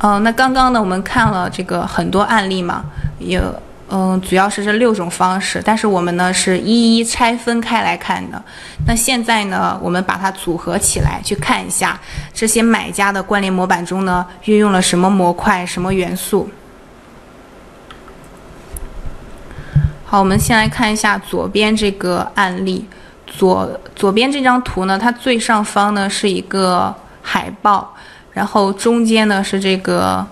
嗯，那刚刚呢，我们看了这个很多案例嘛，有嗯，主要是这六种方式，但是我们呢是一一拆分开来看的。那现在呢，我们把它组合起来去看一下这些买家的关联模板中呢运用了什么模块、什么元素。好，我们先来看一下左边这个案例，左左边这张图呢，它最上方呢是一个海报，然后中间呢是这个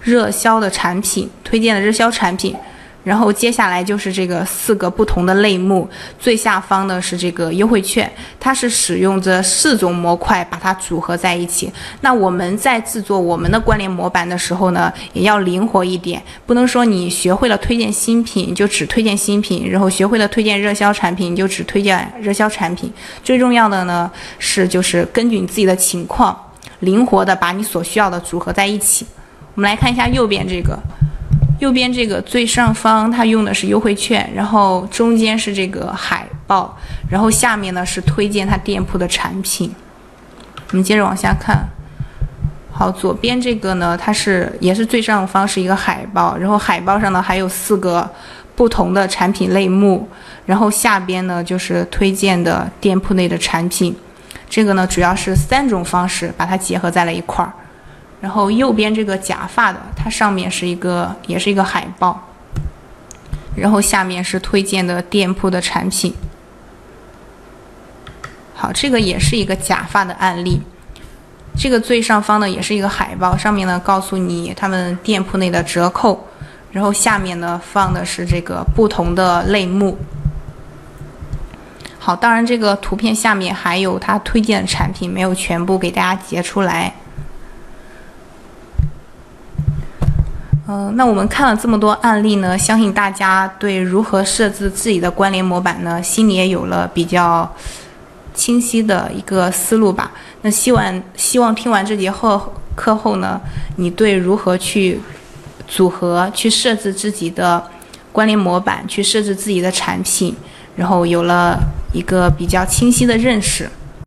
热销的产品，推荐的热销产品。然后接下来就是这个四个不同的类目，最下方的是这个优惠券，它是使用这四种模块把它组合在一起。那我们在制作我们的关联模板的时候呢，也要灵活一点，不能说你学会了推荐新品就只推荐新品，然后学会了推荐热销产品就只推荐热销产品。最重要的呢是就是根据你自己的情况，灵活的把你所需要的组合在一起。我们来看一下右边这个。右边这个最上方，它用的是优惠券，然后中间是这个海报，然后下面呢是推荐它店铺的产品。我们接着往下看，好，左边这个呢，它是也是最上方是一个海报，然后海报上呢还有四个不同的产品类目，然后下边呢就是推荐的店铺内的产品。这个呢主要是三种方式把它结合在了一块儿。然后右边这个假发的，它上面是一个，也是一个海报，然后下面是推荐的店铺的产品。好，这个也是一个假发的案例，这个最上方呢也是一个海报，上面呢告诉你他们店铺内的折扣，然后下面呢放的是这个不同的类目。好，当然这个图片下面还有他推荐的产品，没有全部给大家截出来。嗯，那我们看了这么多案例呢，相信大家对如何设置自己的关联模板呢，心里也有了比较清晰的一个思路吧。那希望希望听完这节课课后呢，你对如何去组合、去设置自己的关联模板、去设置自己的产品，然后有了一个比较清晰的认识。